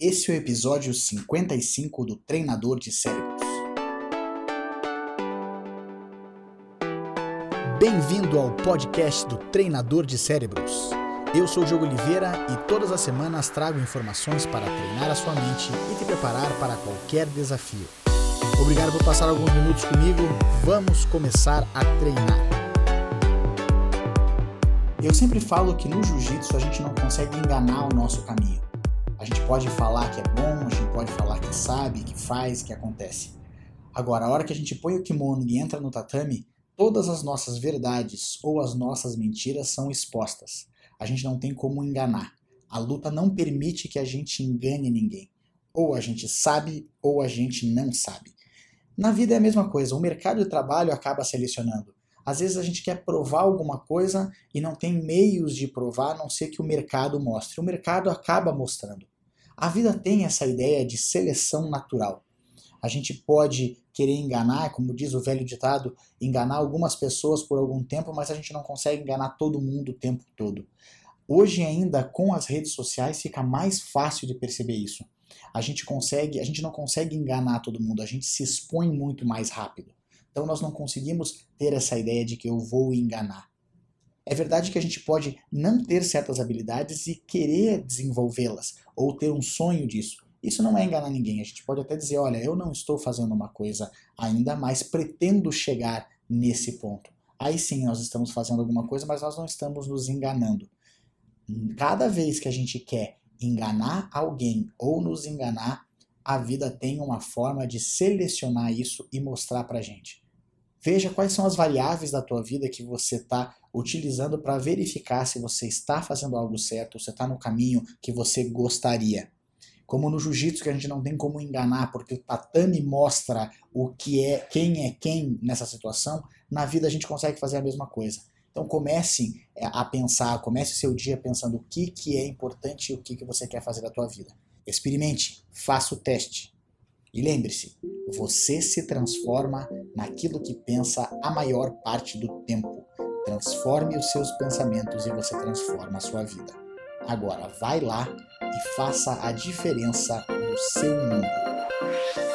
Esse é o episódio 55 do Treinador de Cérebros. Bem-vindo ao podcast do Treinador de Cérebros. Eu sou o Diogo Oliveira e todas as semanas trago informações para treinar a sua mente e te preparar para qualquer desafio. Obrigado por passar alguns minutos comigo. Vamos começar a treinar. Eu sempre falo que no jiu-jitsu a gente não consegue enganar o nosso caminho. A gente pode falar que é bom, a gente pode falar que sabe, que faz, que acontece. Agora, a hora que a gente põe o kimono e entra no tatame, todas as nossas verdades ou as nossas mentiras são expostas. A gente não tem como enganar. A luta não permite que a gente engane ninguém. Ou a gente sabe ou a gente não sabe. Na vida é a mesma coisa, o mercado de trabalho acaba selecionando. Às vezes a gente quer provar alguma coisa e não tem meios de provar, a não ser que o mercado mostre. O mercado acaba mostrando. A vida tem essa ideia de seleção natural. A gente pode querer enganar, como diz o velho ditado, enganar algumas pessoas por algum tempo, mas a gente não consegue enganar todo mundo o tempo todo. Hoje ainda com as redes sociais fica mais fácil de perceber isso. A gente consegue, a gente não consegue enganar todo mundo, a gente se expõe muito mais rápido. Então nós não conseguimos ter essa ideia de que eu vou enganar. É verdade que a gente pode não ter certas habilidades e querer desenvolvê-las, ou ter um sonho disso. Isso não é enganar ninguém. A gente pode até dizer: olha, eu não estou fazendo uma coisa ainda, mas pretendo chegar nesse ponto. Aí sim nós estamos fazendo alguma coisa, mas nós não estamos nos enganando. Cada vez que a gente quer enganar alguém ou nos enganar, a vida tem uma forma de selecionar isso e mostrar para gente. Veja quais são as variáveis da tua vida que você está utilizando para verificar se você está fazendo algo certo, se está no caminho que você gostaria. Como no jiu-jitsu que a gente não tem como enganar, porque o tatame mostra o que é, quem é quem nessa situação, na vida a gente consegue fazer a mesma coisa. Então comece é, a pensar, comece o seu dia pensando o que, que é importante e o que, que você quer fazer da tua vida. Experimente, faça o teste. E lembre-se, você se transforma naquilo que pensa a maior parte do tempo. Transforme os seus pensamentos e você transforma a sua vida. Agora vai lá e faça a diferença no seu mundo.